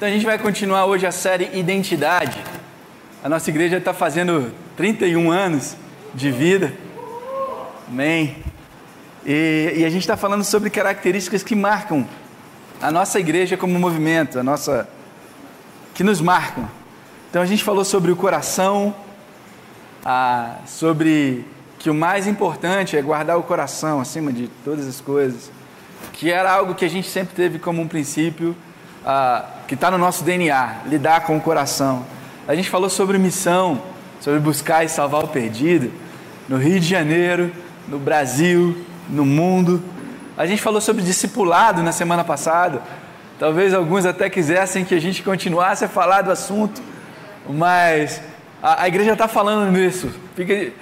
Então a gente vai continuar hoje a série Identidade. A nossa igreja está fazendo 31 anos de vida. Amém. E, e a gente está falando sobre características que marcam a nossa igreja como movimento, a nossa que nos marcam. Então a gente falou sobre o coração, a, sobre que o mais importante é guardar o coração acima de todas as coisas, que era algo que a gente sempre teve como um princípio ah, que está no nosso DNA, lidar com o coração. A gente falou sobre missão, sobre buscar e salvar o perdido, no Rio de Janeiro, no Brasil, no mundo. A gente falou sobre discipulado na semana passada. Talvez alguns até quisessem que a gente continuasse a falar do assunto, mas a, a igreja está falando nisso. Fica,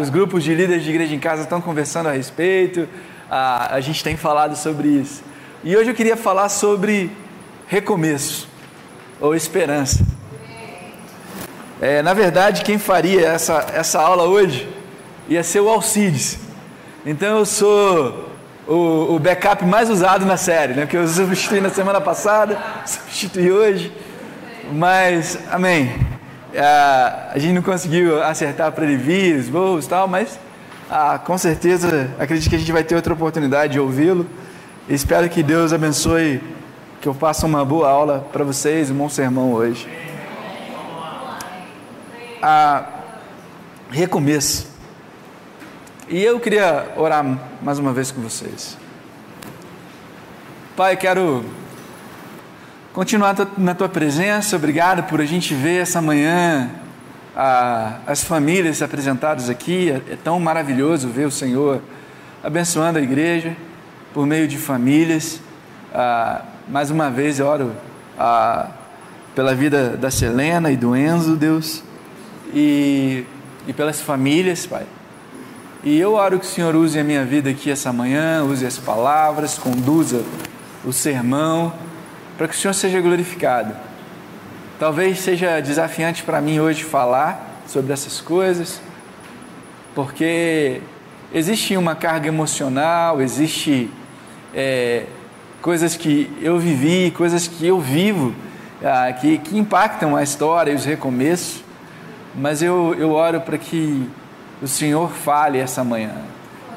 os grupos de líderes de igreja em casa estão conversando a respeito. a gente tem falado sobre isso. E hoje eu queria falar sobre recomeço ou esperança. É, na verdade, quem faria essa, essa aula hoje ia ser o Alcides. Então eu sou o, o backup mais usado na série, né? Porque eu substituí na semana passada, substituí hoje. Mas, amém. A gente não conseguiu acertar para ele vir, os voos e tal, mas com certeza acredito que a gente vai ter outra oportunidade de ouvi-lo. Espero que Deus abençoe que eu faça uma boa aula para vocês, um bom sermão hoje. A recomeço. E eu queria orar mais uma vez com vocês. Pai, quero continuar na tua presença. Obrigado por a gente ver essa manhã as famílias apresentadas aqui. É, é tão maravilhoso ver o Senhor abençoando a igreja por meio de famílias. Ah, mais uma vez eu oro ah, pela vida da Selena e do Enzo, Deus, e, e pelas famílias, Pai. E eu oro que o Senhor use a minha vida aqui essa manhã, use as palavras, conduza o sermão, para que o Senhor seja glorificado. Talvez seja desafiante para mim hoje falar sobre essas coisas, porque existe uma carga emocional, existe é, coisas que eu vivi, coisas que eu vivo, ah, que, que impactam a história e os recomeços, mas eu, eu oro para que o Senhor fale essa manhã,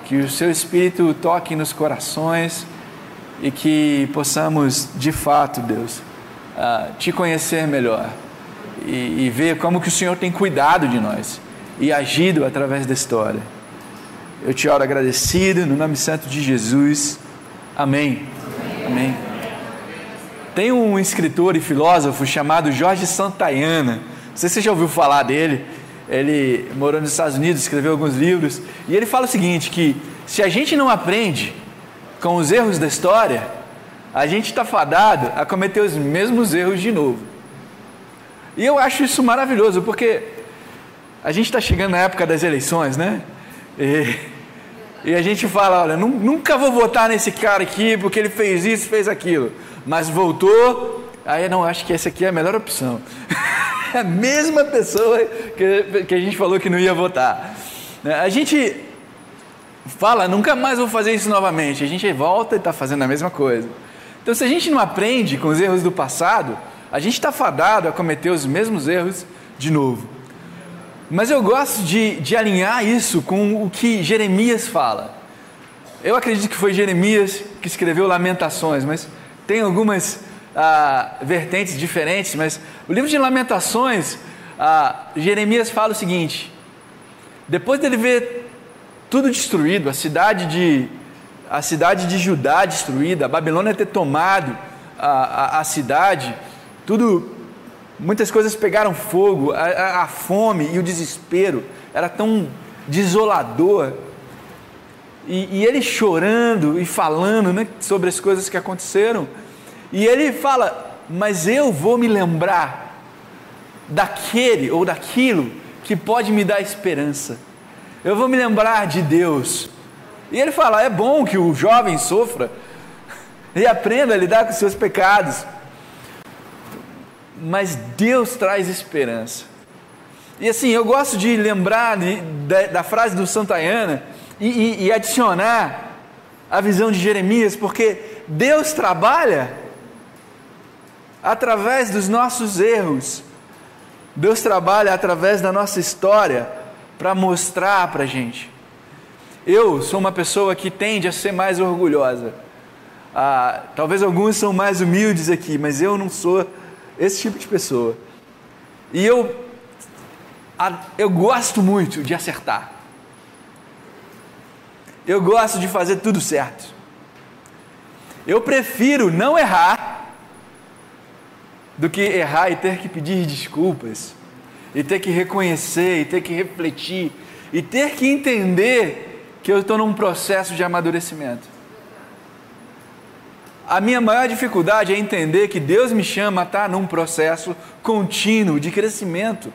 que o seu Espírito toque nos corações e que possamos, de fato, Deus, ah, te conhecer melhor e, e ver como que o Senhor tem cuidado de nós e agido através da história. Eu te oro agradecido, no nome santo de Jesus. Amém. Amém. Tem um escritor e filósofo chamado Jorge Santayana. Não sei se você já ouviu falar dele. Ele morou nos Estados Unidos, escreveu alguns livros. E ele fala o seguinte: que se a gente não aprende com os erros da história, a gente está fadado a cometer os mesmos erros de novo. E eu acho isso maravilhoso, porque a gente está chegando na época das eleições, né? E e a gente fala, olha, nunca vou votar nesse cara aqui porque ele fez isso, fez aquilo. Mas voltou, aí não, acho que essa aqui é a melhor opção. é a mesma pessoa que, que a gente falou que não ia votar. Né, a gente fala, nunca mais vou fazer isso novamente. A gente volta e está fazendo a mesma coisa. Então, se a gente não aprende com os erros do passado, a gente está fadado a cometer os mesmos erros de novo. Mas eu gosto de, de alinhar isso com o que Jeremias fala. Eu acredito que foi Jeremias que escreveu Lamentações, mas tem algumas ah, vertentes diferentes. Mas o livro de Lamentações, ah, Jeremias fala o seguinte: depois dele ver tudo destruído, a cidade de, a cidade de Judá destruída, a Babilônia ter tomado a, a, a cidade, tudo Muitas coisas pegaram fogo, a, a, a fome e o desespero era tão desolador. E, e ele chorando e falando né, sobre as coisas que aconteceram. E ele fala: Mas eu vou me lembrar daquele ou daquilo que pode me dar esperança. Eu vou me lembrar de Deus. E ele fala: É bom que o jovem sofra e aprenda a lidar com seus pecados mas Deus traz esperança. E assim, eu gosto de lembrar de, da, da, frase do Santayana e, e, e adicionar a visão de Jeremias, porque Deus trabalha através dos nossos erros. Deus trabalha através da nossa história para mostrar para a gente. Eu sou uma pessoa que tende a ser mais orgulhosa. Ah, talvez alguns são mais humildes aqui, mas eu não sou esse tipo de pessoa. E eu, eu gosto muito de acertar. Eu gosto de fazer tudo certo. Eu prefiro não errar do que errar e ter que pedir desculpas, e ter que reconhecer, e ter que refletir, e ter que entender que eu estou num processo de amadurecimento. A minha maior dificuldade é entender que Deus me chama a estar num processo contínuo de crescimento.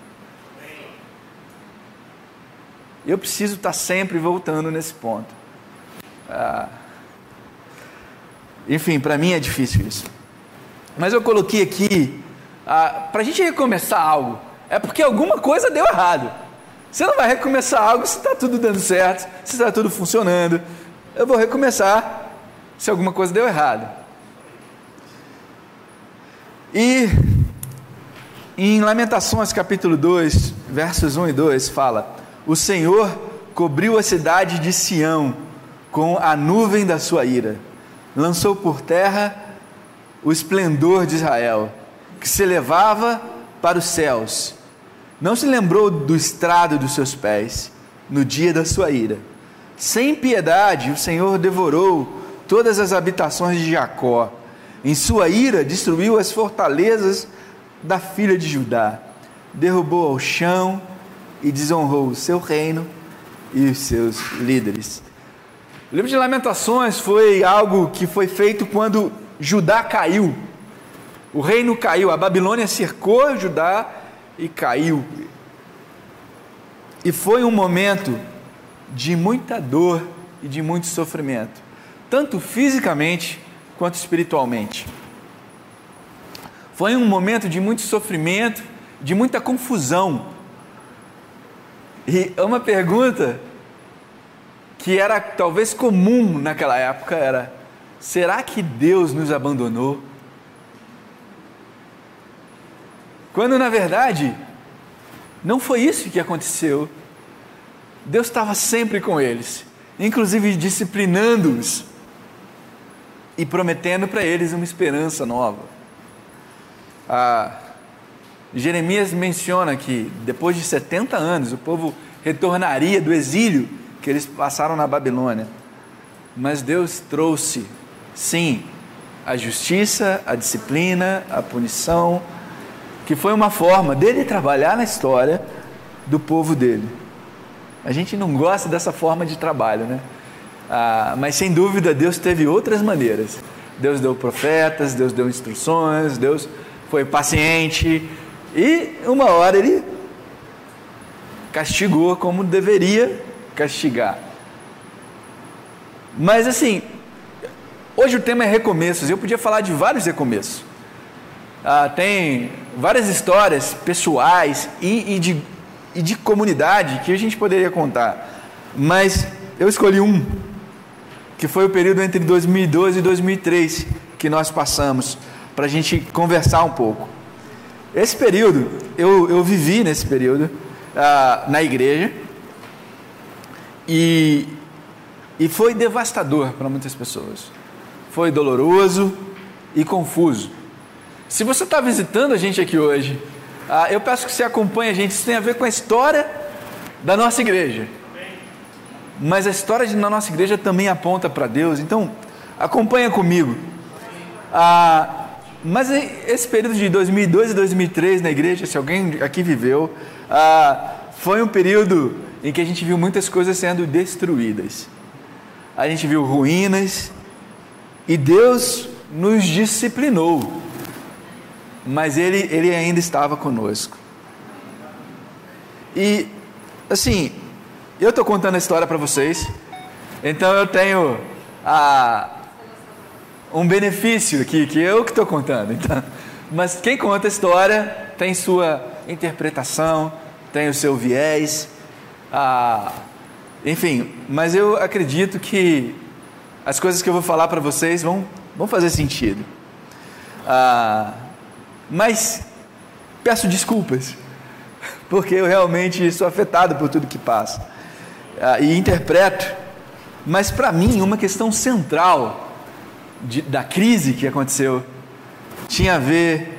Eu preciso estar sempre voltando nesse ponto. Ah, enfim, para mim é difícil isso. Mas eu coloquei aqui, ah, para a gente recomeçar algo, é porque alguma coisa deu errado. Você não vai recomeçar algo se está tudo dando certo, se está tudo funcionando. Eu vou recomeçar se alguma coisa deu errado. E em Lamentações capítulo 2, versos 1 e 2, fala: O Senhor cobriu a cidade de Sião com a nuvem da sua ira, lançou por terra o esplendor de Israel, que se elevava para os céus. Não se lembrou do estrado dos seus pés, no dia da sua ira. Sem piedade, o Senhor devorou todas as habitações de Jacó. Em sua ira, destruiu as fortalezas da filha de Judá. Derrubou ao chão e desonrou o seu reino e os seus líderes. O livro de Lamentações foi algo que foi feito quando Judá caiu. O reino caiu, a Babilônia cercou Judá e caiu. E foi um momento de muita dor e de muito sofrimento, tanto fisicamente quanto espiritualmente. Foi um momento de muito sofrimento, de muita confusão. E uma pergunta que era talvez comum naquela época era: será que Deus nos abandonou? Quando na verdade não foi isso que aconteceu. Deus estava sempre com eles, inclusive disciplinando-os e prometendo para eles uma esperança nova. Ah, Jeremias menciona que depois de 70 anos o povo retornaria do exílio que eles passaram na Babilônia. Mas Deus trouxe, sim, a justiça, a disciplina, a punição, que foi uma forma dele trabalhar na história do povo dele. A gente não gosta dessa forma de trabalho, né? Ah, mas sem dúvida Deus teve outras maneiras. Deus deu profetas, Deus deu instruções, Deus foi paciente e uma hora ele castigou como deveria castigar. Mas assim, hoje o tema é recomeços. Eu podia falar de vários recomeços. Ah, tem várias histórias pessoais e, e, de, e de comunidade que a gente poderia contar. Mas eu escolhi um, que foi o período entre 2002 e 2003 que nós passamos, para a gente conversar um pouco. Esse período, eu, eu vivi nesse período ah, na igreja, e, e foi devastador para muitas pessoas. Foi doloroso e confuso. Se você está visitando a gente aqui hoje, ah, eu peço que você acompanhe a gente. Isso tem a ver com a história da nossa igreja. Mas a história da nossa igreja também aponta para Deus. Então, acompanha comigo. Ah, mas esse período de 2002 e 2003 na igreja, se alguém aqui viveu, ah, foi um período em que a gente viu muitas coisas sendo destruídas. A gente viu ruínas e Deus nos disciplinou, mas Ele, ele ainda estava conosco. E, assim, eu estou contando a história para vocês, então eu tenho a, um benefício aqui, que eu que estou contando. Então, mas quem conta a história tem sua interpretação, tem o seu viés, ah, enfim, mas eu acredito que as coisas que eu vou falar para vocês vão, vão fazer sentido. Ah, mas peço desculpas, porque eu realmente sou afetado por tudo que passa ah, e interpreto. Mas para mim, uma questão central de, da crise que aconteceu tinha a ver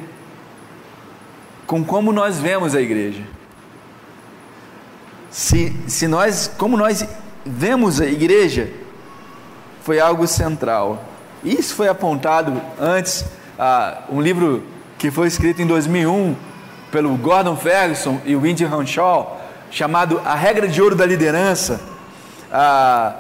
com como nós vemos a igreja. Se, se nós, como nós vemos a igreja, foi algo central. Isso foi apontado antes, ah, um livro que foi escrito em 2001 pelo Gordon Ferguson e o Indy Hanshaw, chamado A Regra de Ouro da Liderança. Ah,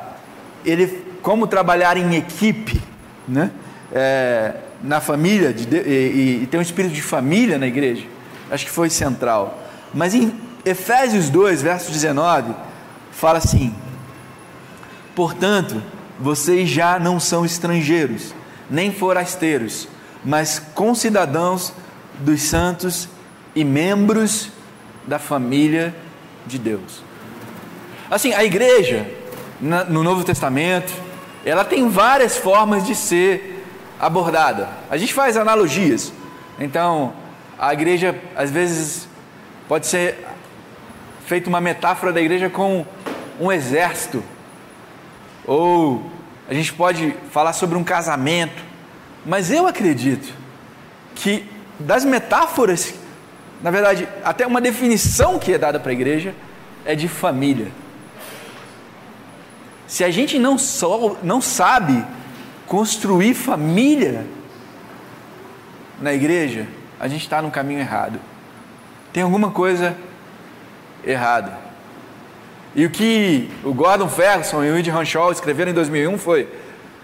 ele, como trabalhar em equipe, né? É, na família de, e, e ter um espírito de família na igreja, acho que foi central. Mas em Efésios 2, verso 19, fala assim: Portanto, vocês já não são estrangeiros, nem forasteiros, mas concidadãos dos santos e membros da família de Deus. Assim, a igreja, no Novo Testamento, ela tem várias formas de ser abordada. A gente faz analogias. Então, a igreja, às vezes, pode ser feita uma metáfora da igreja com um exército. Ou a gente pode falar sobre um casamento. Mas eu acredito que das metáforas, na verdade, até uma definição que é dada para a igreja é de família. Se a gente não, só, não sabe construir família na igreja, a gente está no caminho errado. Tem alguma coisa errada. E o que o Gordon Ferguson e o Indy Hanshaw escreveram em 2001 foi: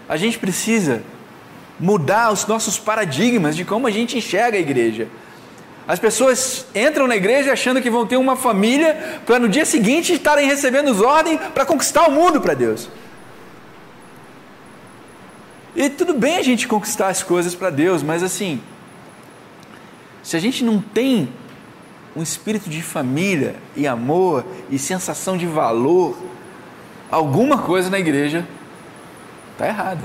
a gente precisa mudar os nossos paradigmas de como a gente enxerga a igreja. As pessoas entram na igreja achando que vão ter uma família para no dia seguinte estarem recebendo ordem para conquistar o mundo para Deus. E tudo bem a gente conquistar as coisas para Deus, mas assim, se a gente não tem um espírito de família e amor e sensação de valor, alguma coisa na igreja está errada.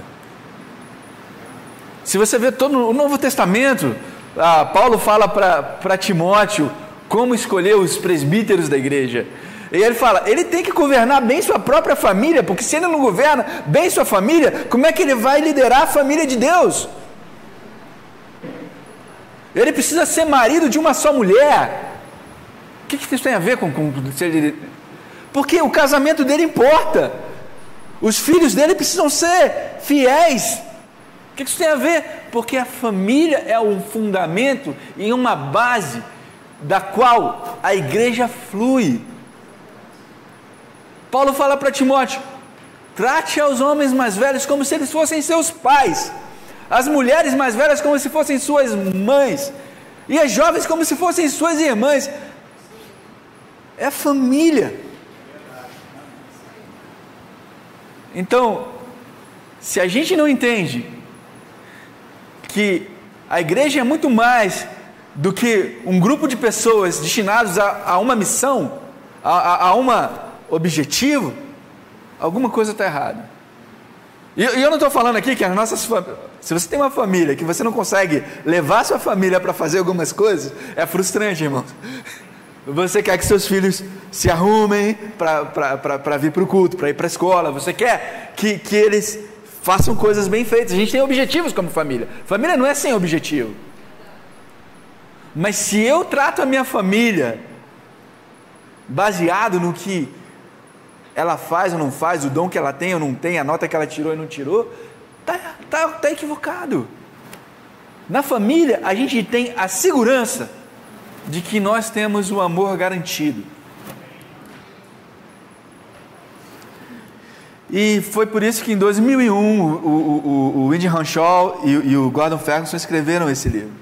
Se você vê todo o Novo Testamento, ah, Paulo fala para Timóteo como escolher os presbíteros da igreja. E ele fala: ele tem que governar bem sua própria família, porque se ele não governa bem sua família, como é que ele vai liderar a família de Deus? Ele precisa ser marido de uma só mulher. O que, que isso tem a ver com, com ser Porque o casamento dele importa. Os filhos dele precisam ser fiéis. O que isso tem a ver? Porque a família é um fundamento e uma base da qual a igreja flui. Paulo fala para Timóteo: trate aos homens mais velhos como se eles fossem seus pais, as mulheres mais velhas como se fossem suas mães, e as jovens como se fossem suas irmãs. É família. Então, se a gente não entende que a igreja é muito mais do que um grupo de pessoas destinados a, a uma missão, a, a, um objetivo, alguma coisa está errada. E, e, eu não estou falando aqui que as nossas se você tem uma família que você não consegue levar sua família para fazer algumas coisas, é frustrante, irmão. Você quer que seus filhos se arrumem para vir para o culto, para ir para a escola, você quer que, que eles Façam coisas bem feitas. A gente tem objetivos como família. Família não é sem objetivo. Mas se eu trato a minha família baseado no que ela faz ou não faz, o dom que ela tem ou não tem, a nota que ela tirou e não tirou, tá, tá, tá equivocado. Na família, a gente tem a segurança de que nós temos o amor garantido. E foi por isso que em 2001 o, o, o Indy Hanshaw e, e o Gordon Ferguson escreveram esse livro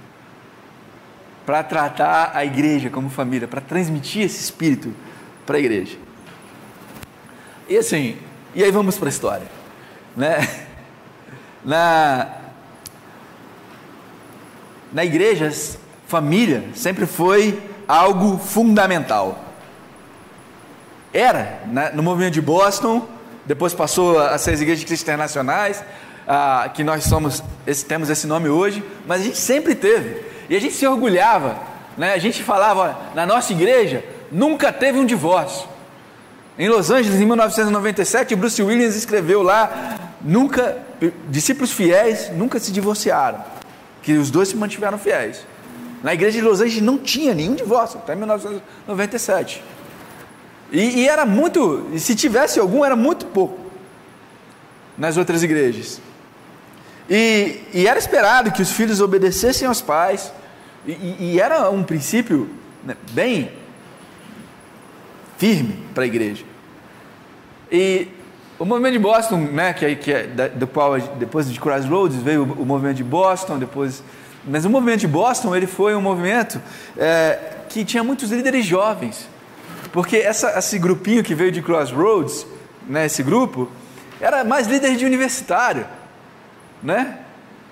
para tratar a igreja como família, para transmitir esse espírito para a igreja. E assim, e aí vamos para a história, né? Na na igreja, família sempre foi algo fundamental. Era, né? no movimento de Boston, depois passou a ser as igrejas internacionais, ah, que nós somos, esse, temos esse nome hoje, mas a gente sempre teve. E a gente se orgulhava, né? a gente falava, na nossa igreja nunca teve um divórcio. Em Los Angeles, em 1997, Bruce Williams escreveu lá: nunca, discípulos fiéis nunca se divorciaram, que os dois se mantiveram fiéis. Na igreja de Los Angeles não tinha nenhum divórcio, até 1997. E, e era muito, se tivesse algum, era muito pouco nas outras igrejas. E, e era esperado que os filhos obedecessem aos pais, e, e era um princípio né, bem firme para a igreja. E o movimento de Boston, né, que, é, que é do qual depois de Crossroads veio o, o movimento de Boston, depois, mas o movimento de Boston ele foi um movimento é, que tinha muitos líderes jovens, porque essa, esse grupinho que veio de Crossroads, né, esse grupo, era mais líder de universitário, né?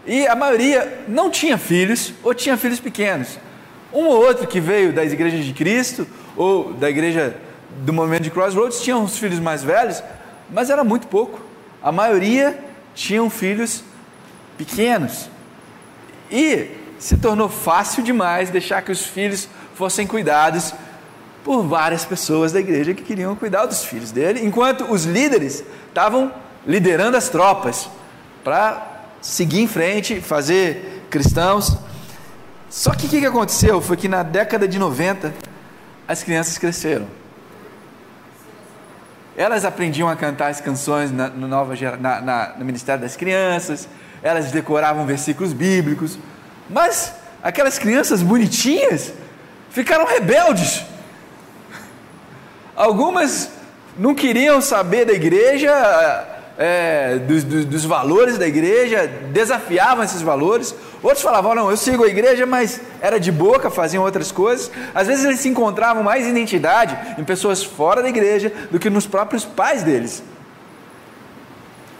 E a maioria não tinha filhos ou tinha filhos pequenos. Um ou outro que veio das igrejas de Cristo ou da igreja do movimento de Crossroads tinham os filhos mais velhos, mas era muito pouco. A maioria tinham filhos pequenos. E se tornou fácil demais deixar que os filhos fossem cuidados por várias pessoas da igreja que queriam cuidar dos filhos dele, enquanto os líderes estavam liderando as tropas para seguir em frente, fazer cristãos. Só que o que aconteceu foi que na década de 90 as crianças cresceram. Elas aprendiam a cantar as canções na, no, nova, na, na, no Ministério das Crianças, elas decoravam versículos bíblicos, mas aquelas crianças bonitinhas ficaram rebeldes. Algumas não queriam saber da igreja, é, dos, dos, dos, valores da igreja, desafiavam esses valores. Outros falavam, não, eu sigo a igreja, mas era de boca, faziam outras coisas. Às vezes eles se encontravam mais identidade em pessoas fora da igreja do que nos próprios pais deles.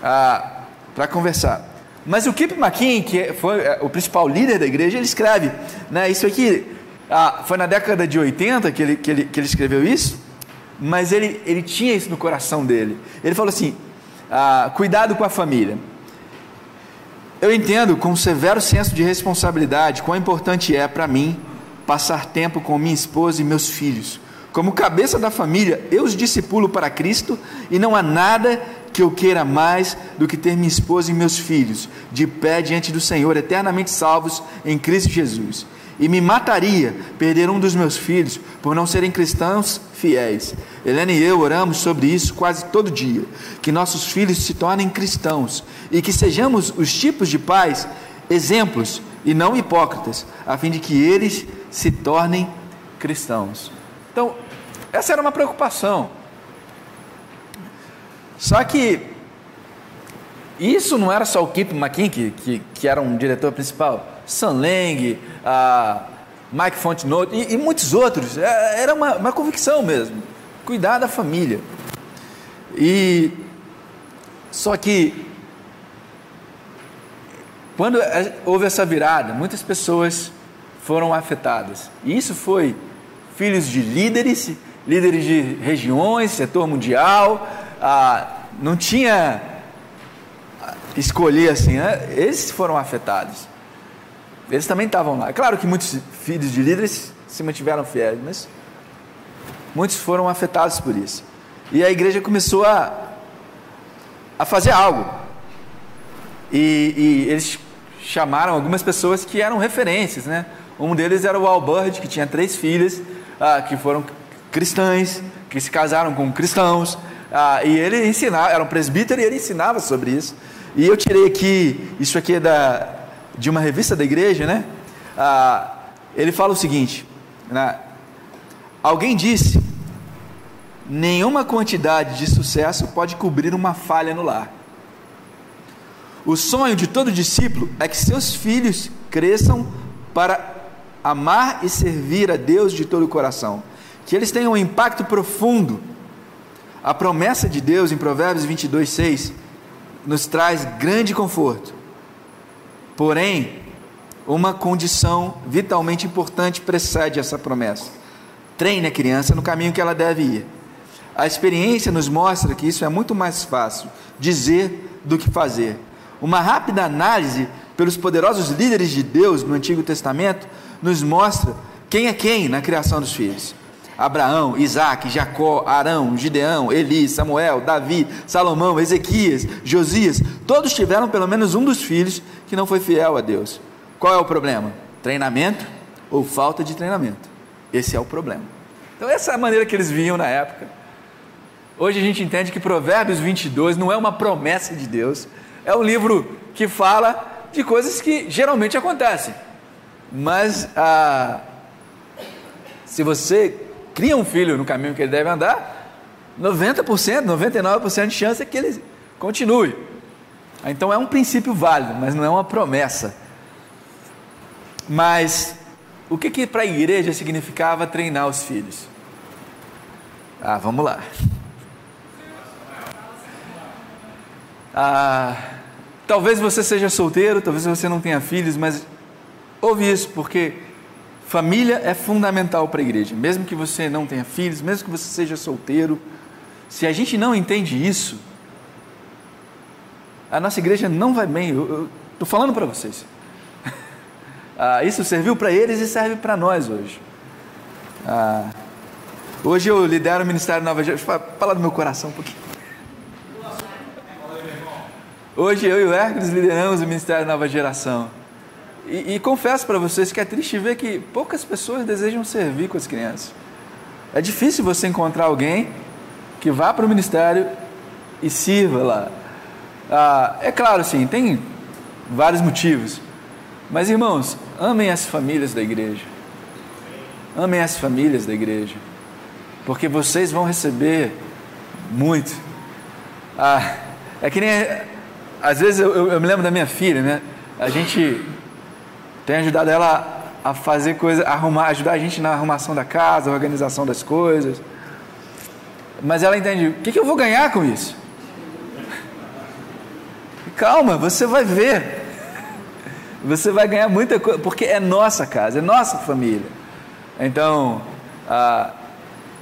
Ah, Para conversar. Mas o Kip McKean, que foi é, o principal líder da igreja, ele escreve, né, isso aqui ah, foi na década de 80 que ele, que ele, que ele escreveu isso, mas ele, ele tinha isso no coração dele. Ele falou assim: ah, cuidado com a família. Eu entendo com um severo senso de responsabilidade quão importante é para mim passar tempo com minha esposa e meus filhos. Como cabeça da família, eu os discipulo para Cristo e não há nada que eu queira mais do que ter minha esposa e meus filhos de pé diante do Senhor, eternamente salvos em Cristo Jesus e me mataria perder um dos meus filhos por não serem cristãos fiéis. Helena e eu oramos sobre isso quase todo dia, que nossos filhos se tornem cristãos e que sejamos os tipos de pais exemplos e não hipócritas, a fim de que eles se tornem cristãos. Então, essa era uma preocupação. Só que isso não era só o Kip McKean, que, que, que era um diretor principal. Sam Lang, a Mike Fontenot e, e muitos outros. É, era uma, uma convicção mesmo. Cuidar da família. E só que quando houve essa virada, muitas pessoas foram afetadas. E isso foi filhos de líderes, líderes de regiões, setor mundial. Ah, não tinha escolher assim, né? eles foram afetados. Eles também estavam lá. É claro que muitos filhos de líderes se mantiveram fiéis, mas muitos foram afetados por isso. E a igreja começou a, a fazer algo. E, e eles chamaram algumas pessoas que eram referências, né? Um deles era o Al Bird, que tinha três filhas, ah, que foram cristãs, que se casaram com cristãos, ah, e ele ensinava, era um presbítero e ele ensinava sobre isso. E eu tirei aqui, isso aqui é da, de uma revista da igreja, né? Ah, ele fala o seguinte: né? alguém disse, nenhuma quantidade de sucesso pode cobrir uma falha no lar. O sonho de todo discípulo é que seus filhos cresçam para amar e servir a Deus de todo o coração, que eles tenham um impacto profundo. A promessa de Deus em Provérbios 22, 6 nos traz grande conforto. Porém, uma condição vitalmente importante precede essa promessa. Treine a criança no caminho que ela deve ir. A experiência nos mostra que isso é muito mais fácil dizer do que fazer. Uma rápida análise pelos poderosos líderes de Deus no Antigo Testamento nos mostra quem é quem na criação dos filhos. Abraão, Isaac, Jacó, Arão, Gideão, Eli, Samuel, Davi, Salomão, Ezequias, Josias, todos tiveram pelo menos um dos filhos que não foi fiel a Deus. Qual é o problema? Treinamento ou falta de treinamento? Esse é o problema. Então, essa é a maneira que eles viam na época. Hoje a gente entende que Provérbios 22 não é uma promessa de Deus, é um livro que fala de coisas que geralmente acontecem. Mas ah, se você cria um filho no caminho que ele deve andar, 90%, 99% de chance é que ele continue. Então é um princípio válido, mas não é uma promessa. Mas o que, que para a igreja significava treinar os filhos? Ah, vamos lá. Ah, talvez você seja solteiro, talvez você não tenha filhos, mas ouve isso, porque família é fundamental para a igreja. Mesmo que você não tenha filhos, mesmo que você seja solteiro, se a gente não entende isso, a nossa igreja não vai bem. Eu estou falando para vocês. Ah, isso serviu para eles e serve para nós hoje. Ah, hoje eu lidero o Ministério Nova Geração. Fala do meu coração um pouquinho. Hoje eu e o Hércules lideramos o Ministério Nova Geração. E, e confesso para vocês que é triste ver que poucas pessoas desejam servir com as crianças. É difícil você encontrar alguém que vá para o ministério e sirva lá. Ah, é claro, sim, tem vários motivos. Mas irmãos, amem as famílias da igreja. Amem as famílias da igreja. Porque vocês vão receber muito. Ah, é que nem. Às vezes eu, eu, eu me lembro da minha filha, né? A gente tem ajudado ela a fazer coisas, arrumar, ajudar a gente na arrumação da casa, organização das coisas. Mas ela entende, o que, que eu vou ganhar com isso? Calma, você vai ver. Você vai ganhar muita coisa, porque é nossa casa, é nossa família. Então, ah,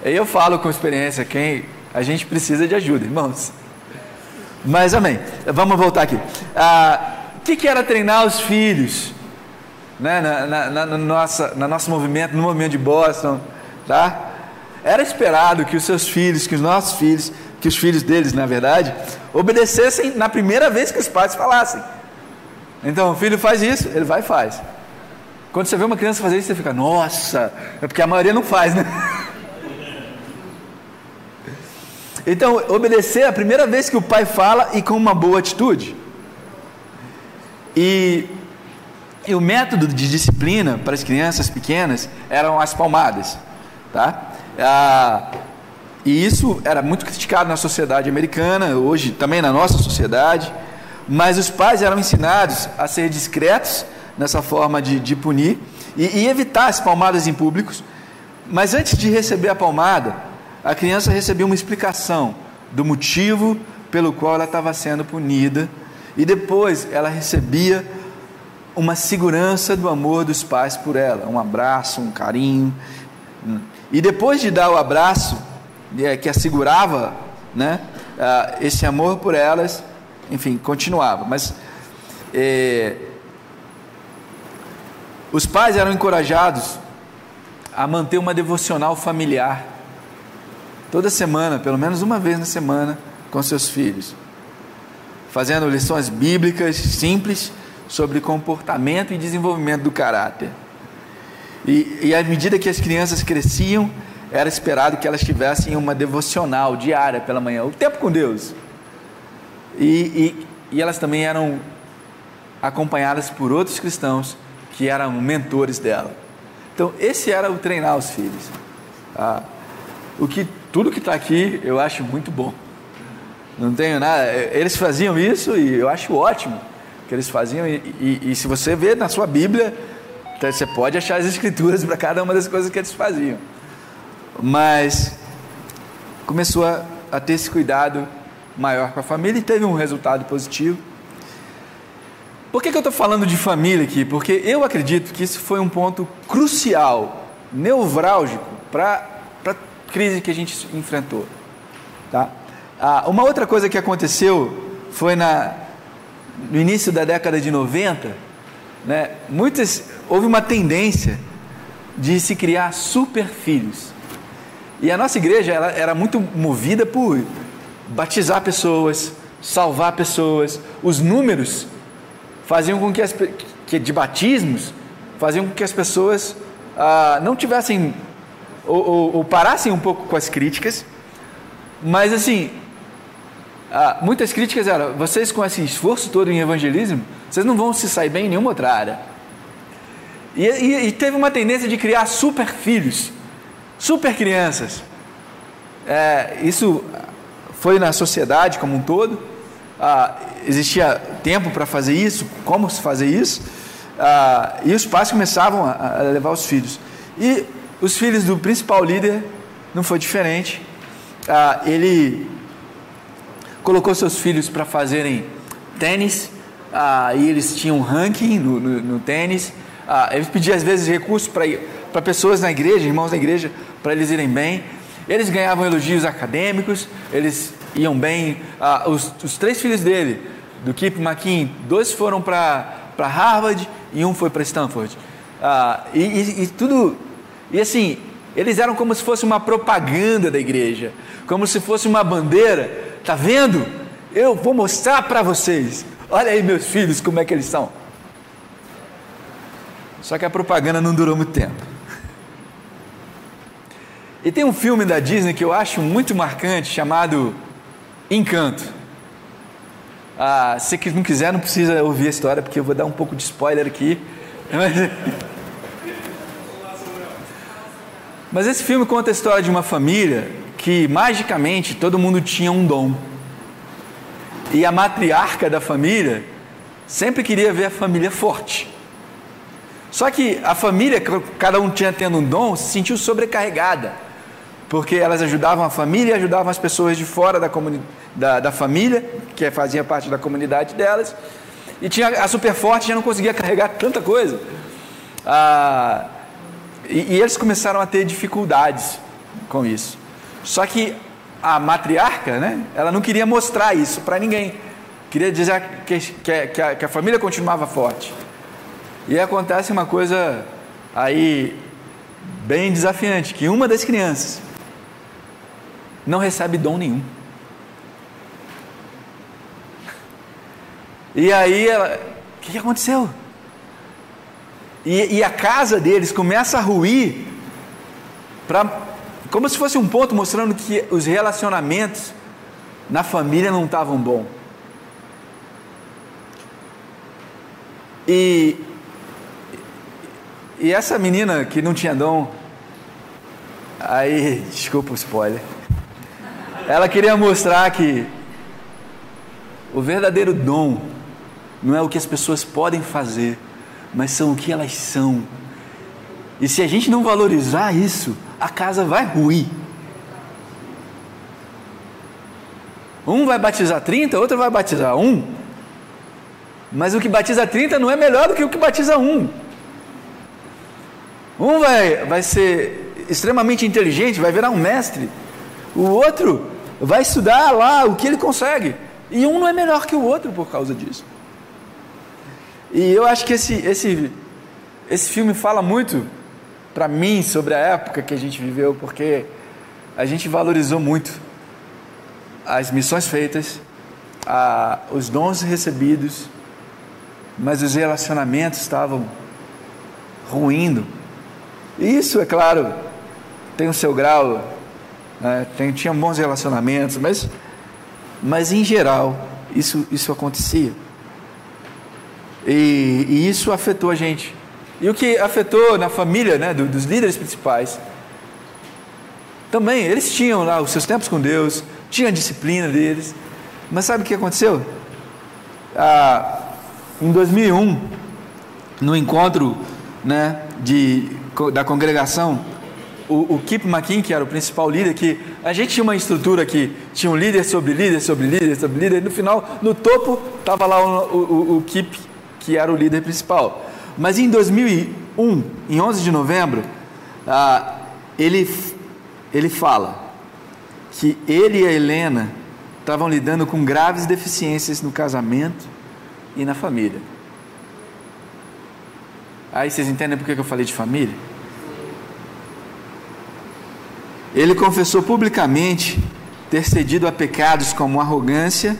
eu falo com experiência, quem a gente precisa de ajuda, irmãos. Mas amém. Vamos voltar aqui. Ah, o que, que era treinar os filhos? Né, na, na, na, na, nossa, na nosso movimento, no movimento de Boston, tá? Era esperado que os seus filhos, que os nossos filhos, que os filhos deles, na verdade, obedecessem na primeira vez que os pais falassem. Então, o filho faz isso, ele vai e faz. Quando você vê uma criança fazer isso, você fica, nossa, é porque a maioria não faz, né? Então, obedecer é a primeira vez que o pai fala e com uma boa atitude. E, e o método de disciplina para as crianças pequenas eram as palmadas, tá? Ah, e isso era muito criticado na sociedade americana, hoje também na nossa sociedade. Mas os pais eram ensinados a ser discretos nessa forma de, de punir e, e evitar as palmadas em públicos. Mas antes de receber a palmada, a criança recebia uma explicação do motivo pelo qual ela estava sendo punida, e depois ela recebia uma segurança do amor dos pais por ela, um abraço, um carinho. E depois de dar o abraço, é, que assegurava né, esse amor por elas, enfim, continuava. Mas é, os pais eram encorajados a manter uma devocional familiar toda semana, pelo menos uma vez na semana, com seus filhos, fazendo lições bíblicas simples sobre comportamento e desenvolvimento do caráter. E, e à medida que as crianças cresciam, era esperado que elas tivessem uma devocional diária pela manhã, o tempo com Deus. E, e, e elas também eram acompanhadas por outros cristãos que eram mentores dela. Então, esse era o treinar os filhos. Ah, o que tudo que está aqui eu acho muito bom. Não tenho nada. Eles faziam isso e eu acho ótimo que eles faziam. E, e, e se você vê na sua Bíblia, então você pode achar as escrituras para cada uma das coisas que eles faziam. Mas começou a, a ter esse cuidado maior com a família e teve um resultado positivo. Por que, que eu estou falando de família aqui? Porque eu acredito que isso foi um ponto crucial, nevrálgico, para a crise que a gente enfrentou. Tá? Ah, uma outra coisa que aconteceu foi na, no início da década de 90, né, muitas, houve uma tendência de se criar super filhos. E a nossa igreja ela era muito movida por batizar pessoas, salvar pessoas. Os números faziam com que, as, que de batismos faziam com que as pessoas ah, não tivessem ou, ou, ou, parassem um pouco com as críticas, mas assim ah, muitas críticas eram vocês com esse esforço todo em evangelismo vocês não vão se sair bem em nenhuma outra área. E, e, e teve uma tendência de criar super filhos, super crianças. É, isso foi na sociedade como um todo. Ah, existia tempo para fazer isso, como se fazer isso. Ah, e os pais começavam a, a levar os filhos. E os filhos do principal líder não foi diferente. Ah, ele colocou seus filhos para fazerem tênis, ah, e eles tinham um ranking no, no, no tênis. Ah, eles pediam às vezes recursos para pessoas na igreja, irmãos da igreja, para eles irem bem. Eles ganhavam elogios acadêmicos, eles iam bem. Ah, os, os, três filhos dele, do Kip McKean, dois foram para Harvard e um foi para Stanford. Ah, e, e, e tudo. E assim, eles eram como se fosse uma propaganda da igreja, como se fosse uma bandeira. Tá vendo? Eu vou mostrar para vocês. Olha aí meus filhos, como é que eles são. Só que a propaganda não durou muito tempo. E tem um filme da Disney que eu acho muito marcante chamado Encanto. Ah, se não quiser, não precisa ouvir a história, porque eu vou dar um pouco de spoiler aqui. Mas esse filme conta a história de uma família que magicamente todo mundo tinha um dom. E a matriarca da família sempre queria ver a família forte. Só que a família, cada um tinha tendo um dom, se sentiu sobrecarregada, porque elas ajudavam a família e ajudavam as pessoas de fora da, da, da família, que fazia parte da comunidade delas, e tinha a super forte já não conseguia carregar tanta coisa. Ah, e, e eles começaram a ter dificuldades com isso. Só que a matriarca, né, ela não queria mostrar isso para ninguém. Queria dizer que, que, que, a, que a família continuava forte. E acontece uma coisa aí bem desafiante, que uma das crianças não recebe dom nenhum. E aí ela, o que, que aconteceu? E, e, a casa deles começa a ruir para como se fosse um ponto mostrando que os relacionamentos na família não estavam bons. E, e essa menina que não tinha dom, aí, desculpa o spoiler, ela queria mostrar que o verdadeiro dom não é o que as pessoas podem fazer, mas são o que elas são. E se a gente não valorizar isso, a casa vai ruir. Um vai batizar 30, outro vai batizar um. Mas o que batiza 30 não é melhor do que o que batiza um. Um vai, vai ser extremamente inteligente, vai virar um mestre. O outro vai estudar lá o que ele consegue. E um não é melhor que o outro por causa disso. E eu acho que esse, esse, esse filme fala muito para mim sobre a época que a gente viveu, porque a gente valorizou muito as missões feitas, a, os dons recebidos, mas os relacionamentos estavam ruindo. Isso, é claro, tem o seu grau, né? tem, tinha bons relacionamentos, mas, mas em geral isso, isso acontecia. E, e isso afetou a gente. E o que afetou na família né, dos líderes principais, também, eles tinham lá os seus tempos com Deus, tinham a disciplina deles, mas sabe o que aconteceu? Ah, em 2001, no encontro né, de, da congregação, o, o Kip McKean, que era o principal líder, que a gente tinha uma estrutura que tinha um líder sobre líder, sobre líder, sobre líder, e no final, no topo, estava lá o, o, o Kip, que era o líder principal. Mas em 2001, em 11 de novembro, ah, ele, ele fala que ele e a Helena estavam lidando com graves deficiências no casamento e na família. Aí vocês entendem por que eu falei de família? ele confessou publicamente ter cedido a pecados como arrogância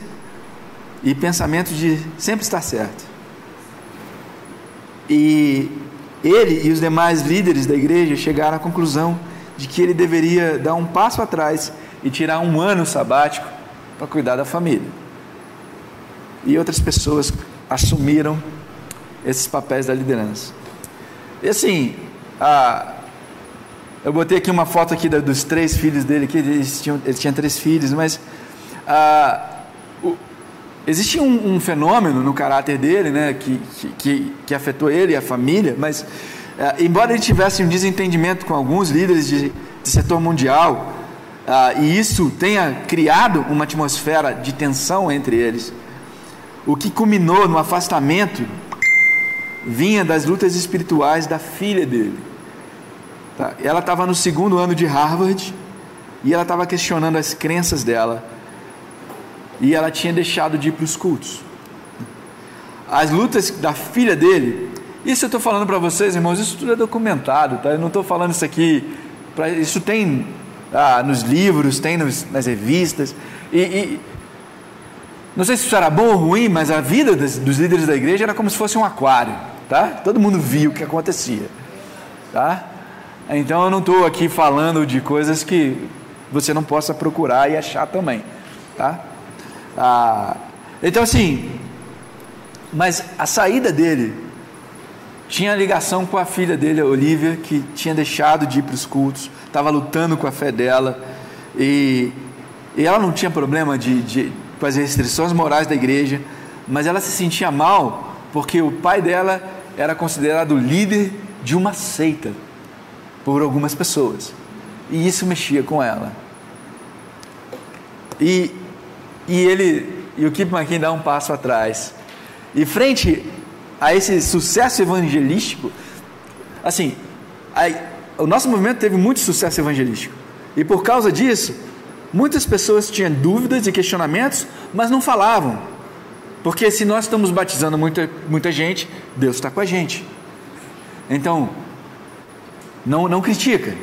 e pensamento de sempre estar certo. E ele e os demais líderes da igreja chegaram à conclusão de que ele deveria dar um passo atrás e tirar um ano sabático para cuidar da família. E outras pessoas assumiram esses papéis da liderança. E assim, a, eu botei aqui uma foto aqui dos três filhos dele, que eles tinham, ele tinha três filhos, mas a, existia um, um, fenômeno no caráter dele, né, que, que, que afetou ele e a família, mas é, embora ele tivesse um desentendimento com alguns líderes de, de setor mundial, uh, e isso tenha criado uma atmosfera de tensão entre eles, o que culminou no afastamento vinha das lutas espirituais da filha dele. Tá? Ela estava no segundo ano de Harvard e ela estava questionando as crenças dela e ela tinha deixado de ir para os cultos. As lutas da filha dele, isso eu estou falando para vocês, irmãos, isso tudo é documentado, tá? Eu não estou falando isso aqui, pra, isso tem ah, nos livros, tem nos, nas revistas, e, e, não sei se isso era bom ou ruim, mas a vida dos, dos líderes da igreja era como se fosse um aquário, tá? Todo mundo via o que acontecia, tá? Então eu não estou aqui falando de coisas que você não possa procurar e achar também, tá? Ah, então, assim, mas a saída dele tinha ligação com a filha dele, a Olivia, que tinha deixado de ir para os cultos, estava lutando com a fé dela, e, e ela não tinha problema de, de, com as restrições morais da igreja, mas ela se sentia mal porque o pai dela era considerado líder de uma seita por algumas pessoas, e isso mexia com ela. E e ele e o Kip McKean dá um passo atrás. E frente a esse sucesso evangelístico, assim, a, o nosso movimento teve muito sucesso evangelístico. E por causa disso, muitas pessoas tinham dúvidas e questionamentos, mas não falavam. Porque se nós estamos batizando muita, muita gente, Deus está com a gente. Então, não, não critica.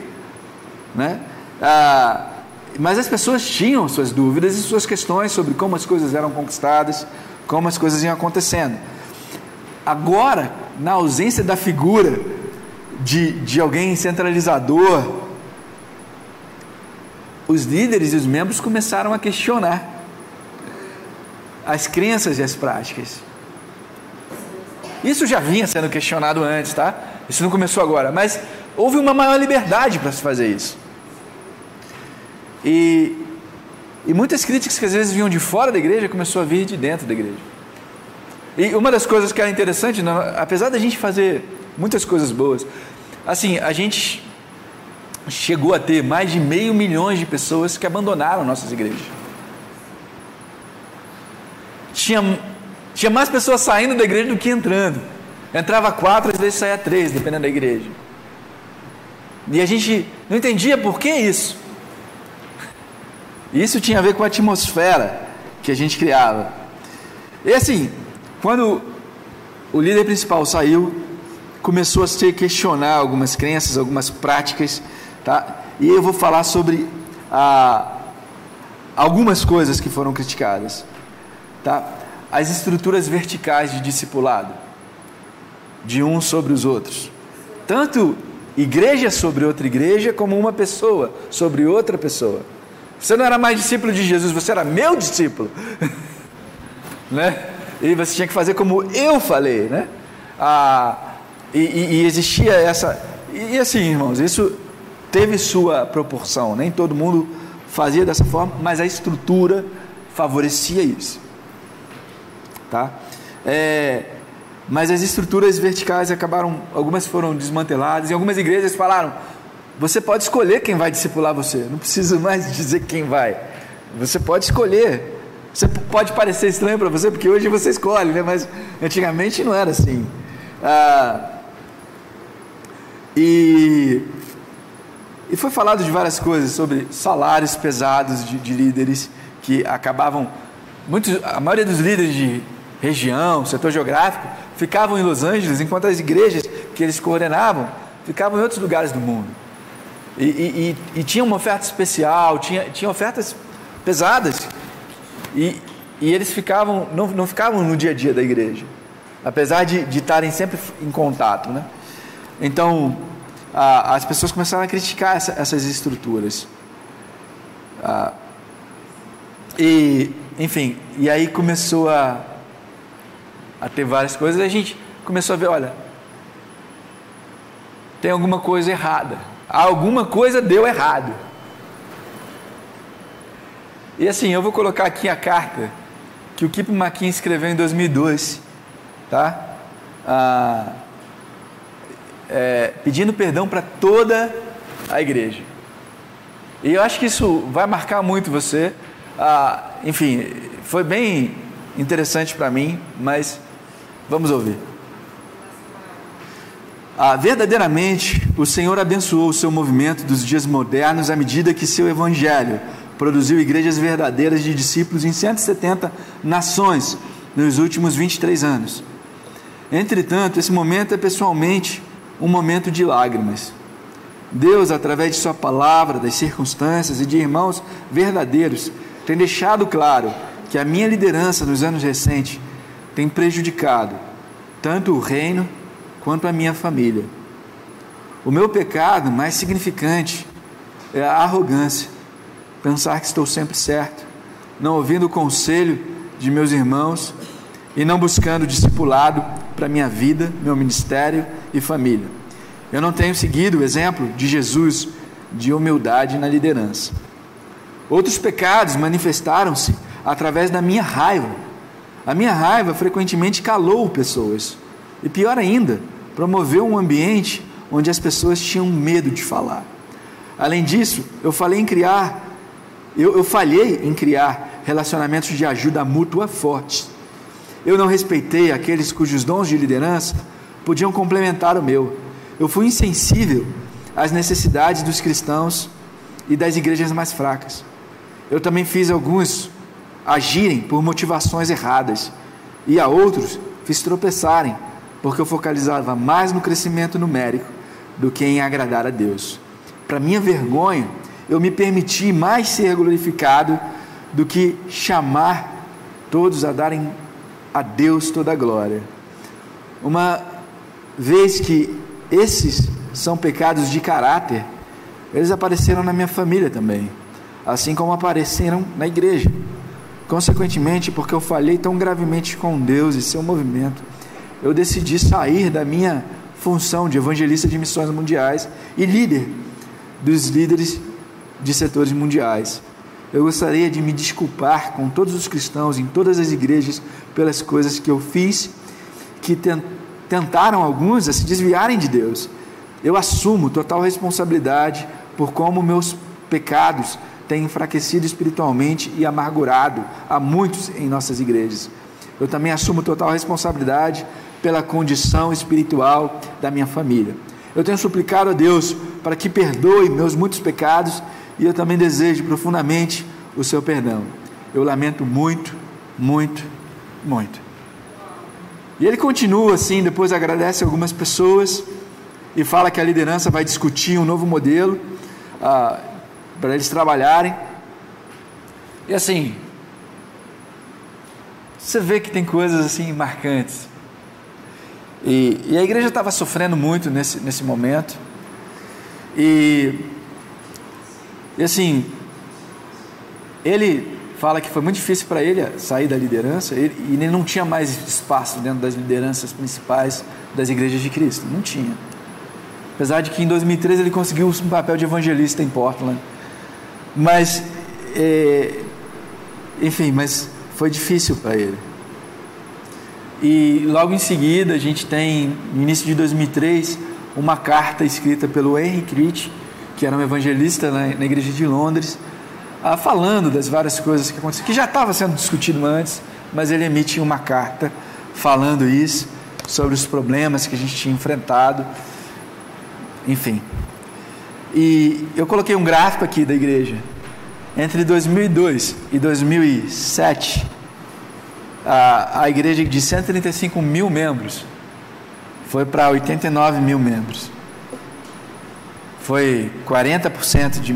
Né? Ah, mas as pessoas tinham suas dúvidas e suas questões sobre como as coisas eram conquistadas, como as coisas iam acontecendo. Agora, na ausência da figura de, de alguém centralizador, os líderes e os membros começaram a questionar as crenças e as práticas. Isso já vinha sendo questionado antes, tá? Isso não começou agora, mas houve uma maior liberdade para se fazer isso. E, e muitas críticas que às vezes vinham de fora da igreja começou a vir de dentro da igreja. E uma das coisas que era interessante, apesar da gente fazer muitas coisas boas, assim, a gente chegou a ter mais de meio milhão de pessoas que abandonaram nossas igrejas. Tinha, tinha mais pessoas saindo da igreja do que entrando. Entrava quatro, às vezes saía três, dependendo da igreja. E a gente não entendia por que isso. Isso tinha a ver com a atmosfera que a gente criava. E assim, quando o líder principal saiu, começou a se questionar algumas crenças, algumas práticas, tá? E eu vou falar sobre algumas coisas que foram criticadas, tá? As estruturas verticais de discipulado, de uns sobre os outros, tanto igreja sobre outra igreja, como uma pessoa sobre outra pessoa. Você não era mais discípulo de Jesus, você era meu discípulo. né? E você tinha que fazer como eu falei, né? Ah, e, e, e existia essa. E, e assim, irmãos, isso teve sua proporção. Nem todo mundo fazia dessa forma, mas a estrutura favorecia isso. Tá? É, mas as estruturas verticais acabaram, algumas foram desmanteladas, e algumas igrejas falaram: você pode escolher quem vai discipular você, não precisa mais dizer quem vai. Você pode escolher. Você pode parecer estranho para você, porque hoje você escolhe, né? mas antigamente não era assim. Ah, e, e foi falado de várias coisas sobre salários pesados de, de líderes que acabavam. Muitos, a maioria dos líderes de região, setor geográfico, ficavam em Los Angeles, enquanto as igrejas que eles coordenavam ficavam em outros lugares do mundo. E, e, e, tinha uma oferta especial, tinha, tinha ofertas pesadas. E, e eles ficavam, não, não ficavam no dia a dia da igreja, apesar de, de estarem sempre em contato. Né? Então, a, as pessoas começaram a criticar essa, essas estruturas. Ah, e, enfim, e aí começou a, a ter várias coisas, e a gente começou a ver: olha, tem alguma coisa errada, alguma coisa deu errado. E assim, eu vou colocar aqui a carta que o Kip Maquin escreveu em 2002, tá? Ah, é, pedindo perdão para toda a igreja. E eu acho que isso vai marcar muito você. Ah, enfim, foi bem interessante para mim, mas vamos ouvir. Ah, verdadeiramente, o Senhor abençoou o seu movimento dos dias modernos à medida que seu evangelho produziu igrejas verdadeiras de discípulos em 170 nações nos últimos 23 anos. Entretanto, esse momento é pessoalmente um momento de lágrimas. Deus, através de Sua palavra, das circunstâncias e de irmãos verdadeiros, tem deixado claro que a minha liderança nos anos recentes tem prejudicado tanto o reino quanto a minha família. O meu pecado mais significante é a arrogância pensar que estou sempre certo, não ouvindo o conselho de meus irmãos e não buscando discipulado para minha vida, meu ministério e família. Eu não tenho seguido o exemplo de Jesus de humildade na liderança. Outros pecados manifestaram-se através da minha raiva. A minha raiva frequentemente calou pessoas. E pior ainda, promoveu um ambiente onde as pessoas tinham medo de falar. Além disso, eu falei em criar eu, eu falhei em criar relacionamentos de ajuda mútua fortes. Eu não respeitei aqueles cujos dons de liderança podiam complementar o meu. Eu fui insensível às necessidades dos cristãos e das igrejas mais fracas. Eu também fiz alguns agirem por motivações erradas e a outros fiz tropeçarem, porque eu focalizava mais no crescimento numérico do que em agradar a Deus. Para minha vergonha, eu me permiti mais ser glorificado do que chamar todos a darem a Deus toda a glória. Uma vez que esses são pecados de caráter, eles apareceram na minha família também, assim como apareceram na igreja. Consequentemente, porque eu falhei tão gravemente com Deus e seu movimento, eu decidi sair da minha função de evangelista de missões mundiais e líder dos líderes de setores mundiais. Eu gostaria de me desculpar com todos os cristãos em todas as igrejas pelas coisas que eu fiz, que tentaram alguns a se desviarem de Deus. Eu assumo total responsabilidade por como meus pecados têm enfraquecido espiritualmente e amargurado a muitos em nossas igrejas. Eu também assumo total responsabilidade pela condição espiritual da minha família. Eu tenho suplicado a Deus para que perdoe meus muitos pecados e eu também desejo profundamente o seu perdão. Eu lamento muito, muito, muito. E ele continua assim, depois agradece algumas pessoas e fala que a liderança vai discutir um novo modelo ah, para eles trabalharem. E assim, você vê que tem coisas assim marcantes. E, e a igreja estava sofrendo muito nesse, nesse momento. E e assim, ele fala que foi muito difícil para ele sair da liderança ele, e ele não tinha mais espaço dentro das lideranças principais das igrejas de Cristo. Não tinha. Apesar de que em 2013 ele conseguiu um papel de evangelista em Portland. Mas, é, enfim, mas foi difícil para ele. E logo em seguida a gente tem, no início de 2003, uma carta escrita pelo Henry Critt, que era um evangelista na, na igreja de Londres, ah, falando das várias coisas que aconteceram, que já estava sendo discutido antes, mas ele emite uma carta falando isso, sobre os problemas que a gente tinha enfrentado, enfim. E eu coloquei um gráfico aqui da igreja. Entre 2002 e 2007, a, a igreja de 135 mil membros foi para 89 mil membros foi 40% de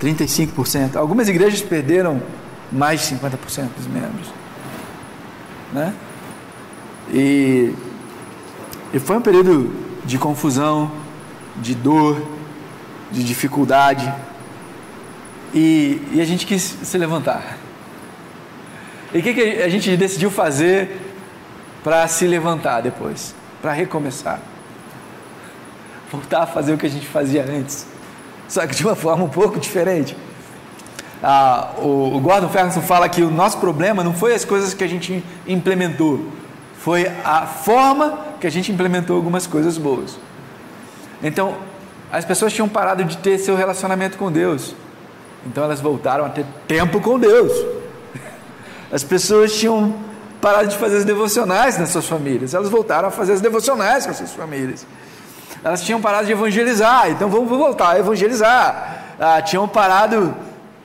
35%. Algumas igrejas perderam mais de 50% dos membros. Né? E, e foi um período de confusão, de dor, de dificuldade. E, e a gente quis se levantar. E o que, que a gente decidiu fazer para se levantar depois? Para recomeçar. Voltar a fazer o que a gente fazia antes. Só que de uma forma um pouco diferente. Ah, o, o Gordon Ferguson fala que o nosso problema não foi as coisas que a gente implementou, foi a forma que a gente implementou algumas coisas boas. Então, as pessoas tinham parado de ter seu relacionamento com Deus. Então elas voltaram a ter tempo com Deus. As pessoas tinham parado de fazer as devocionais nas suas famílias. Elas voltaram a fazer as devocionais com as suas famílias. Elas tinham parado de evangelizar, então vamos voltar a evangelizar. Ah, tinham parado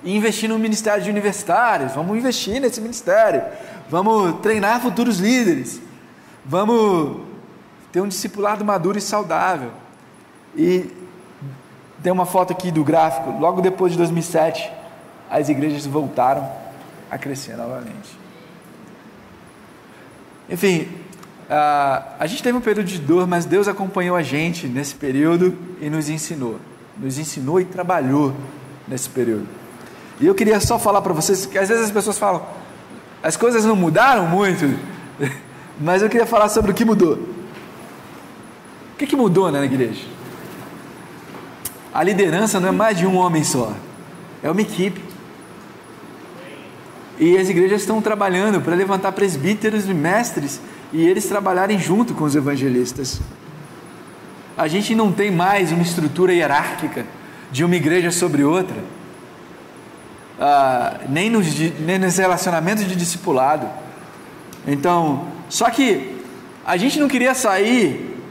de investir no ministério de universitários. Vamos investir nesse ministério. Vamos treinar futuros líderes. Vamos ter um discipulado maduro e saudável. E tem uma foto aqui do gráfico. Logo depois de 2007, as igrejas voltaram a crescer novamente. Enfim, a gente teve um período de dor, mas Deus acompanhou a gente nesse período e nos ensinou. Nos ensinou e trabalhou nesse período. E eu queria só falar para vocês que às vezes as pessoas falam, as coisas não mudaram muito, mas eu queria falar sobre o que mudou. O que, que mudou né, na igreja? A liderança não é mais de um homem só, é uma equipe. E as igrejas estão trabalhando para levantar presbíteros e mestres e eles trabalharem junto com os evangelistas. A gente não tem mais uma estrutura hierárquica de uma igreja sobre outra, ah, nem, nos, nem nos relacionamentos de discipulado. Então, só que a gente não queria sair,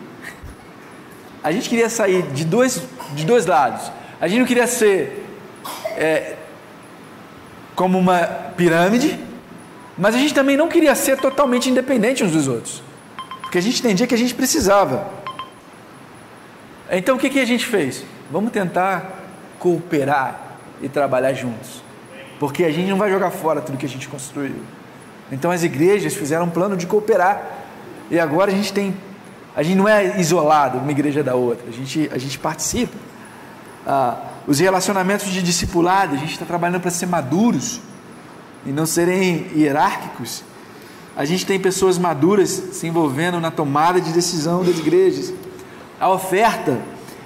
a gente queria sair de dois, de dois lados. A gente não queria ser é, como uma pirâmide, mas a gente também não queria ser totalmente independente uns dos outros, porque a gente entendia que a gente precisava. Então o que, que a gente fez? Vamos tentar cooperar e trabalhar juntos, porque a gente não vai jogar fora tudo que a gente construiu. Então as igrejas fizeram um plano de cooperar e agora a gente tem, a gente não é isolado uma igreja da outra, a gente, a gente participa. Ah, os relacionamentos de discipulado, a gente está trabalhando para ser maduros e não serem hierárquicos. A gente tem pessoas maduras se envolvendo na tomada de decisão das igrejas. A oferta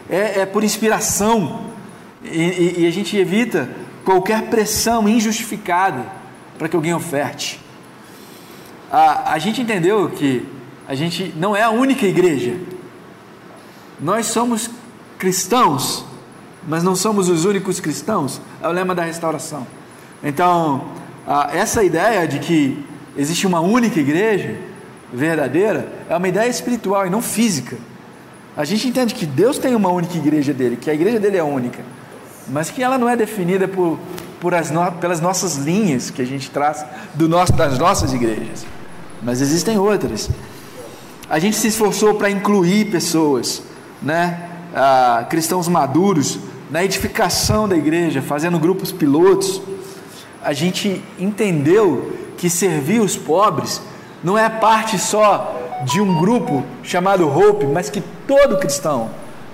é, é por inspiração e, e, e a gente evita qualquer pressão injustificada para que alguém oferte. A, a gente entendeu que a gente não é a única igreja. Nós somos cristãos mas não somos os únicos cristãos, é o lema da restauração. Então, essa ideia de que existe uma única igreja verdadeira é uma ideia espiritual e não física. A gente entende que Deus tem uma única igreja dele, que a igreja dele é única, mas que ela não é definida por, por as no, pelas nossas linhas que a gente traz do nosso, das nossas igrejas, mas existem outras. A gente se esforçou para incluir pessoas, né? Ah, cristãos maduros na edificação da igreja, fazendo grupos pilotos, a gente entendeu que servir os pobres não é parte só de um grupo chamado Hope, mas que todo cristão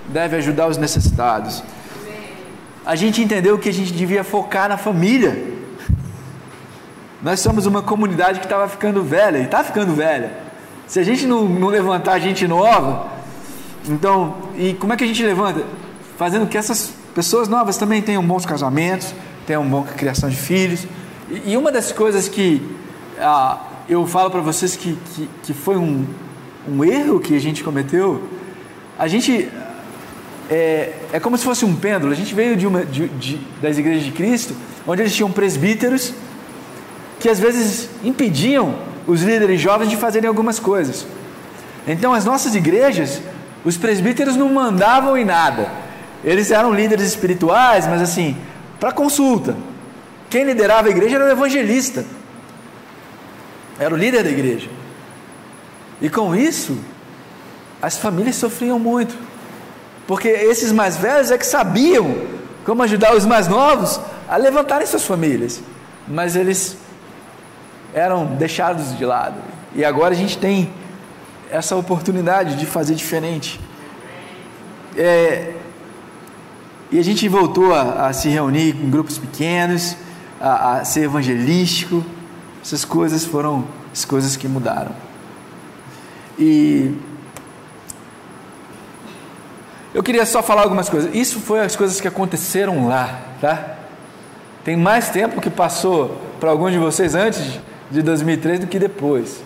deve ajudar os necessitados. A gente entendeu que a gente devia focar na família. Nós somos uma comunidade que estava ficando velha e está ficando velha. Se a gente não, não levantar gente nova, então, e como é que a gente levanta? Fazendo que essas pessoas novas também tenham bons casamentos, tenham uma boa criação de filhos. E, e uma das coisas que ah, eu falo para vocês que, que, que foi um, um erro que a gente cometeu, a gente é, é como se fosse um pêndulo. A gente veio de uma, de, de, das igrejas de Cristo, onde eles tinham presbíteros que às vezes impediam os líderes jovens de fazerem algumas coisas. Então, as nossas igrejas, os presbíteros não mandavam em nada. Eles eram líderes espirituais, mas assim, para consulta. Quem liderava a igreja era o evangelista. Era o líder da igreja. E com isso, as famílias sofriam muito. Porque esses mais velhos é que sabiam como ajudar os mais novos a levantarem suas famílias, mas eles eram deixados de lado. E agora a gente tem essa oportunidade de fazer diferente. É, e a gente voltou a, a, se reunir em grupos pequenos, a, a ser evangelístico. Essas coisas foram as coisas que mudaram. E eu queria só falar algumas coisas. Isso foi as coisas que aconteceram lá, tá? Tem mais tempo que passou para alguns de vocês antes de 2003 do que depois.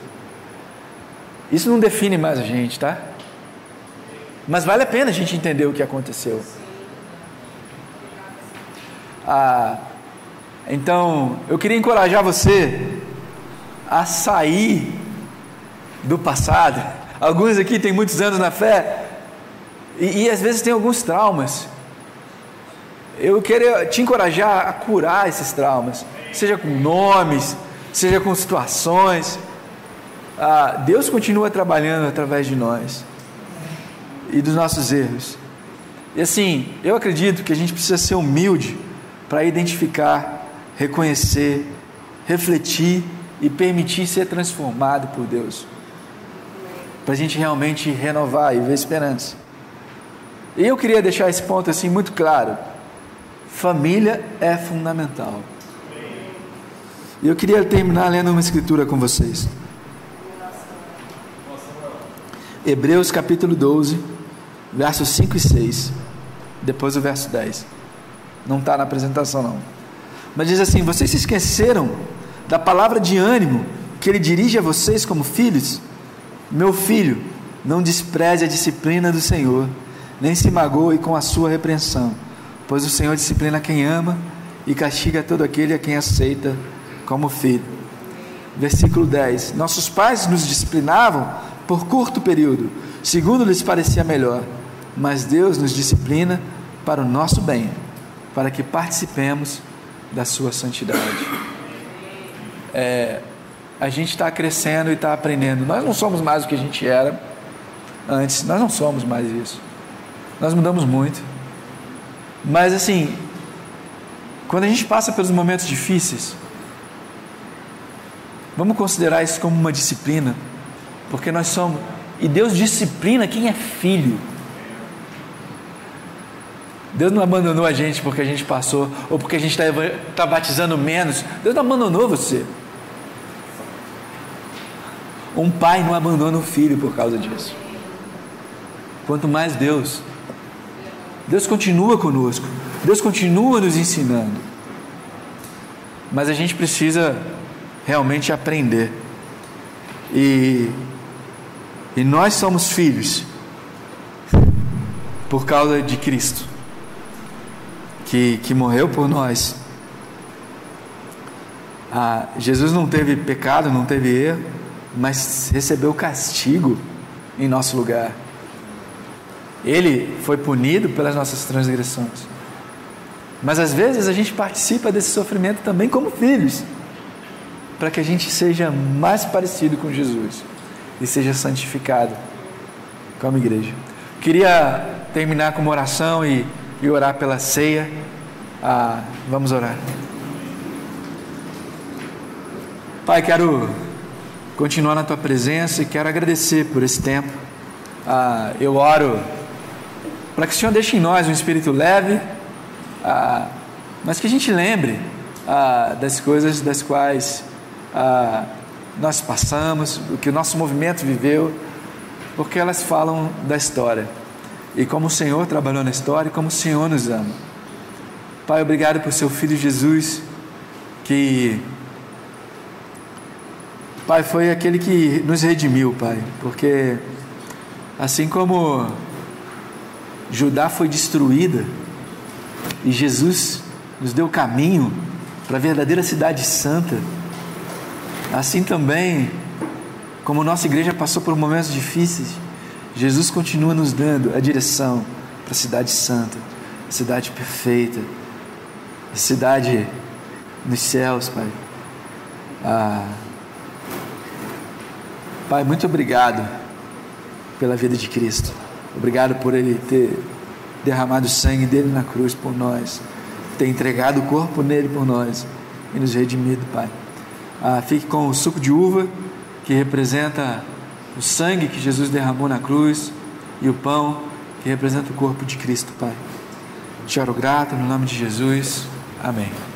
Isso não define mais a gente, tá? Mas vale a pena a gente entender o que aconteceu. Ah, então, eu queria encorajar você a sair do passado. Alguns aqui têm muitos anos na fé e, e às vezes tem alguns traumas. Eu queria te encorajar a curar esses traumas, seja com nomes, seja com situações. Ah, Deus continua trabalhando através de nós e dos nossos erros. E assim, eu acredito que a gente precisa ser humilde para identificar, reconhecer, refletir e permitir ser transformado por Deus. Para a gente realmente renovar e ver esperança. E eu queria deixar esse ponto assim muito claro. Família é fundamental. E eu queria terminar lendo uma escritura com vocês. Hebreus capítulo 12, versos 5 e 6. Depois o verso 10. Não está na apresentação, não. Mas diz assim: Vocês se esqueceram da palavra de ânimo que ele dirige a vocês como filhos? Meu filho, não despreze a disciplina do Senhor, nem se magoe com a sua repreensão, pois o Senhor disciplina quem ama e castiga todo aquele a quem aceita como filho. Versículo 10: Nossos pais nos disciplinavam por curto período, segundo lhes parecia melhor, mas Deus nos disciplina para o nosso bem para que participemos da sua santidade. É, a gente está crescendo e está aprendendo. Nós não somos mais o que a gente era antes, nós não somos mais isso. Nós mudamos muito. Mas assim, quando a gente passa pelos momentos difíceis, vamos considerar isso como uma disciplina, porque nós somos, e Deus disciplina quem é filho. Deus não abandonou a gente porque a gente passou, ou porque a gente está tá batizando menos. Deus não abandonou você. Um pai não abandona o filho por causa disso. Quanto mais Deus. Deus continua conosco. Deus continua nos ensinando. Mas a gente precisa realmente aprender. E, e nós somos filhos por causa de Cristo que, que morreu por nós. Ah, Jesus não teve pecado, não teve erro, mas recebeu castigo em nosso lugar. Ele foi punido pelas nossas transgressões. Mas às vezes a gente participa desse sofrimento também como filhos, para que a gente seja mais parecido com Jesus e seja santificado como igreja. Queria terminar com uma oração e e orar pela ceia. Ah, vamos orar. Pai, quero continuar na tua presença e quero agradecer por esse tempo. Ah, eu oro para que o Senhor deixe em nós um espírito leve, ah, mas que a gente lembre ah, das coisas das quais ah, nós passamos, o que o nosso movimento viveu, porque elas falam da história e como o Senhor trabalhou na história e como o Senhor nos ama. Pai, obrigado por seu filho Jesus, que Pai foi aquele que nos redimiu, Pai, porque assim como Judá foi destruída e Jesus nos deu caminho para a verdadeira cidade santa, assim também como nossa igreja passou por momentos difíceis, Jesus continua nos dando a direção para a cidade santa, a cidade perfeita, a cidade nos céus, Pai. Ah, pai, muito obrigado pela vida de Cristo. Obrigado por Ele ter derramado o sangue dele na cruz por nós, ter entregado o corpo nele por nós e nos redimido, Pai. Ah, fique com o suco de uva, que representa o sangue que Jesus derramou na cruz, e o pão, que representa o corpo de Cristo, Pai. Te oro grato no nome de Jesus. Amém.